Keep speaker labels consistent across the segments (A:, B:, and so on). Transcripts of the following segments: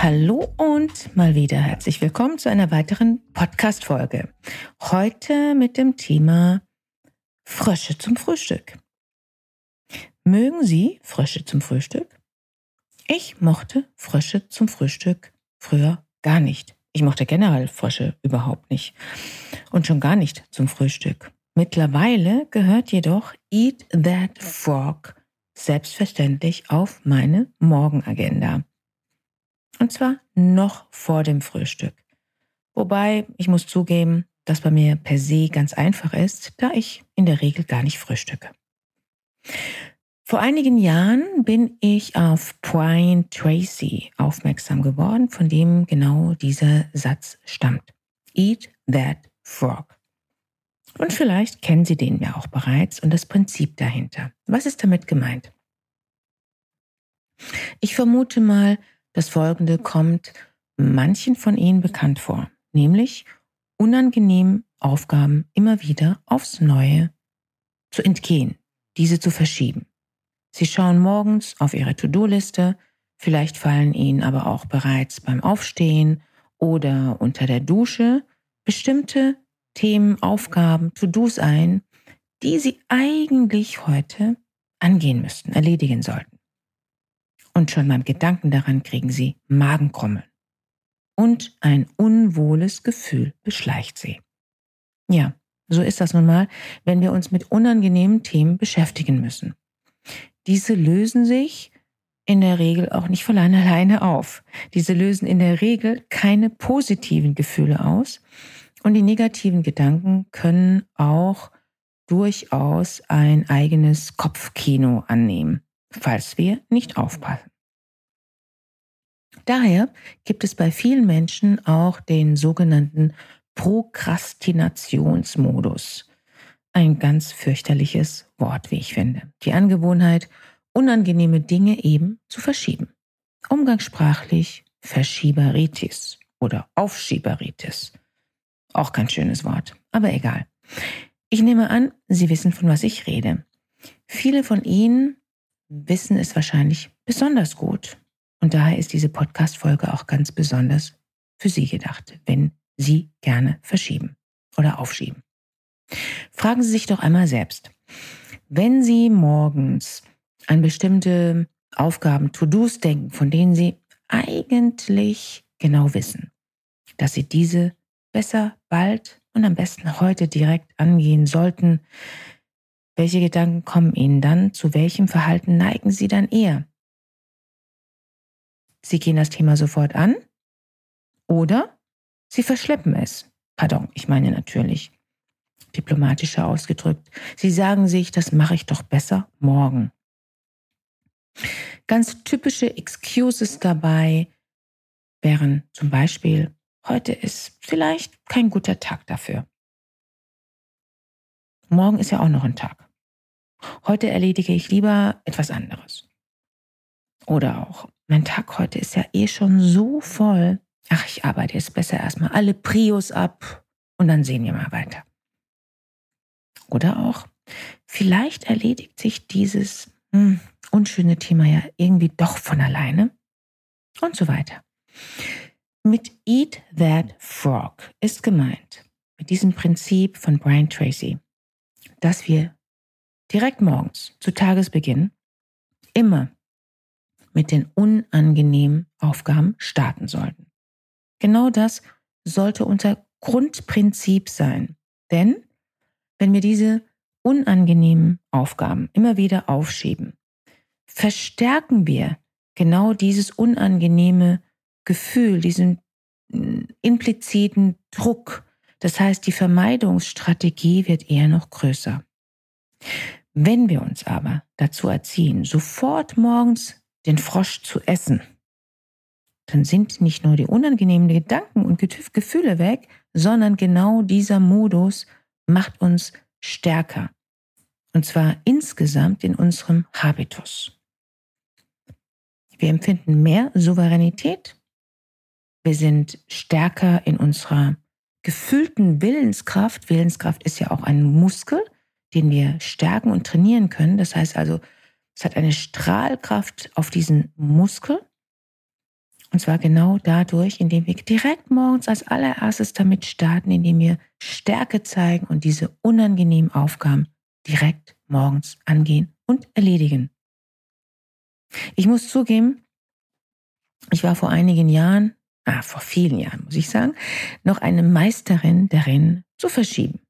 A: Hallo und mal wieder herzlich willkommen zu einer weiteren Podcast-Folge. Heute mit dem Thema Frösche zum Frühstück. Mögen Sie Frösche zum Frühstück? Ich mochte Frösche zum Frühstück früher gar nicht. Ich mochte generell Frösche überhaupt nicht. Und schon gar nicht zum Frühstück. Mittlerweile gehört jedoch Eat That Frog selbstverständlich auf meine Morgenagenda. Und zwar noch vor dem Frühstück. Wobei ich muss zugeben, dass bei mir per se ganz einfach ist, da ich in der Regel gar nicht frühstücke. Vor einigen Jahren bin ich auf Brian Tracy aufmerksam geworden, von dem genau dieser Satz stammt. Eat that frog. Und vielleicht kennen Sie den ja auch bereits und das Prinzip dahinter. Was ist damit gemeint? Ich vermute mal, das Folgende kommt manchen von Ihnen bekannt vor, nämlich unangenehmen Aufgaben immer wieder aufs Neue zu entgehen, diese zu verschieben. Sie schauen morgens auf Ihre To-Do-Liste, vielleicht fallen Ihnen aber auch bereits beim Aufstehen oder unter der Dusche bestimmte Themen, Aufgaben, To-Dos ein, die Sie eigentlich heute angehen müssten, erledigen sollten. Und schon beim Gedanken daran kriegen sie Magenkrummeln. Und ein unwohles Gefühl beschleicht sie. Ja, so ist das nun mal, wenn wir uns mit unangenehmen Themen beschäftigen müssen. Diese lösen sich in der Regel auch nicht von alleine auf. Diese lösen in der Regel keine positiven Gefühle aus. Und die negativen Gedanken können auch durchaus ein eigenes Kopfkino annehmen falls wir nicht aufpassen. Daher gibt es bei vielen Menschen auch den sogenannten Prokrastinationsmodus. Ein ganz fürchterliches Wort, wie ich finde. Die Angewohnheit, unangenehme Dinge eben zu verschieben. Umgangssprachlich Verschieberitis oder Aufschieberitis. Auch kein schönes Wort, aber egal. Ich nehme an, Sie wissen, von was ich rede. Viele von Ihnen wissen es wahrscheinlich besonders gut. Und daher ist diese Podcast-Folge auch ganz besonders für Sie gedacht, wenn Sie gerne verschieben oder aufschieben. Fragen Sie sich doch einmal selbst, wenn Sie morgens an bestimmte Aufgaben, To-Dos denken, von denen Sie eigentlich genau wissen, dass Sie diese besser bald und am besten heute direkt angehen sollten, welche Gedanken kommen Ihnen dann? Zu welchem Verhalten neigen Sie dann eher? Sie gehen das Thema sofort an oder Sie verschleppen es. Pardon, ich meine natürlich diplomatischer ausgedrückt. Sie sagen sich, das mache ich doch besser morgen. Ganz typische Excuses dabei wären zum Beispiel, heute ist vielleicht kein guter Tag dafür. Morgen ist ja auch noch ein Tag. Heute erledige ich lieber etwas anderes. Oder auch, mein Tag heute ist ja eh schon so voll. Ach, ich arbeite jetzt besser erstmal alle Prios ab und dann sehen wir mal weiter. Oder auch, vielleicht erledigt sich dieses hm, unschöne Thema ja irgendwie doch von alleine und so weiter. Mit Eat That Frog ist gemeint, mit diesem Prinzip von Brian Tracy, dass wir direkt morgens zu Tagesbeginn immer mit den unangenehmen Aufgaben starten sollten. Genau das sollte unser Grundprinzip sein. Denn wenn wir diese unangenehmen Aufgaben immer wieder aufschieben, verstärken wir genau dieses unangenehme Gefühl, diesen mm, impliziten Druck. Das heißt, die Vermeidungsstrategie wird eher noch größer. Wenn wir uns aber dazu erziehen, sofort morgens den Frosch zu essen, dann sind nicht nur die unangenehmen Gedanken und Gefühle weg, sondern genau dieser Modus macht uns stärker. Und zwar insgesamt in unserem Habitus. Wir empfinden mehr Souveränität. Wir sind stärker in unserer gefühlten Willenskraft. Willenskraft ist ja auch ein Muskel, den wir stärken und trainieren können. Das heißt also, es hat eine Strahlkraft auf diesen Muskel. Und zwar genau dadurch, indem wir direkt morgens als allererstes damit starten, indem wir Stärke zeigen und diese unangenehmen Aufgaben direkt morgens angehen und erledigen. Ich muss zugeben, ich war vor einigen Jahren, ah, vor vielen Jahren muss ich sagen, noch eine Meisterin darin zu verschieben.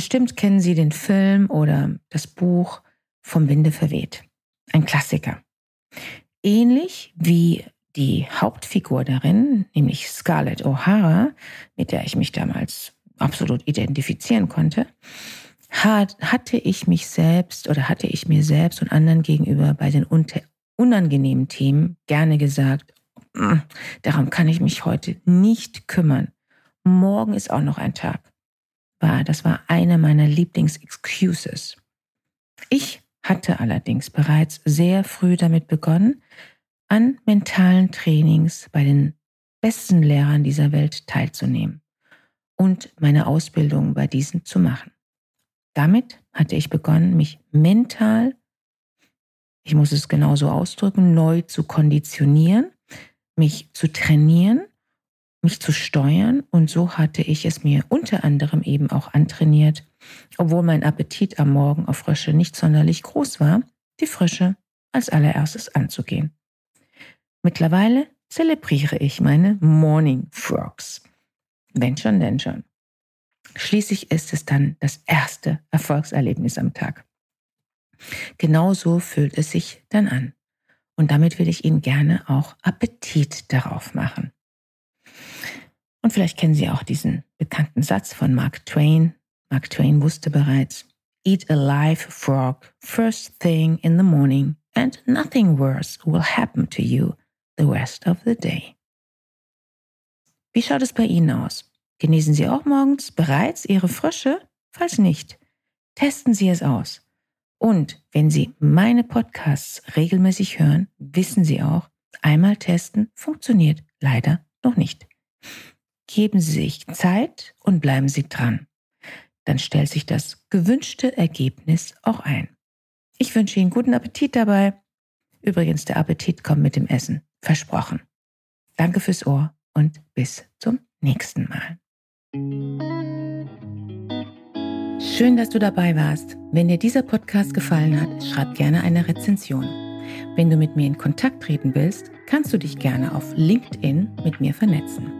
A: Bestimmt kennen Sie den Film oder das Buch Vom Winde verweht. Ein Klassiker. Ähnlich wie die Hauptfigur darin, nämlich Scarlett O'Hara, mit der ich mich damals absolut identifizieren konnte, hat, hatte ich mich selbst oder hatte ich mir selbst und anderen gegenüber bei den unangenehmen Themen gerne gesagt, mm, darum kann ich mich heute nicht kümmern. Morgen ist auch noch ein Tag. War, das war eine meiner Lieblingsexcuses. Ich hatte allerdings bereits sehr früh damit begonnen, an mentalen Trainings bei den besten Lehrern dieser Welt teilzunehmen und meine Ausbildung bei diesen zu machen. Damit hatte ich begonnen, mich mental, ich muss es genauso ausdrücken, neu zu konditionieren, mich zu trainieren, mich zu steuern und so hatte ich es mir unter anderem eben auch antrainiert, obwohl mein Appetit am Morgen auf Frösche nicht sonderlich groß war, die Frösche als allererstes anzugehen. Mittlerweile zelebriere ich meine Morning Frogs. Wenn schon, denn schon. Schließlich ist es dann das erste Erfolgserlebnis am Tag. Genauso fühlt es sich dann an. Und damit will ich Ihnen gerne auch Appetit darauf machen. Und vielleicht kennen Sie auch diesen bekannten Satz von Mark Twain. Mark Twain wusste bereits, Eat a live frog first thing in the morning and nothing worse will happen to you the rest of the day. Wie schaut es bei Ihnen aus? Genießen Sie auch morgens bereits Ihre Frösche? Falls nicht, testen Sie es aus. Und wenn Sie meine Podcasts regelmäßig hören, wissen Sie auch, einmal testen funktioniert leider noch nicht. Geben Sie sich Zeit und bleiben Sie dran. Dann stellt sich das gewünschte Ergebnis auch ein. Ich wünsche Ihnen guten Appetit dabei. Übrigens, der Appetit kommt mit dem Essen. Versprochen. Danke fürs Ohr und bis zum nächsten Mal. Schön, dass du dabei warst. Wenn dir dieser Podcast gefallen hat, schreib gerne eine Rezension. Wenn du mit mir in Kontakt treten willst, kannst du dich gerne auf LinkedIn mit mir vernetzen.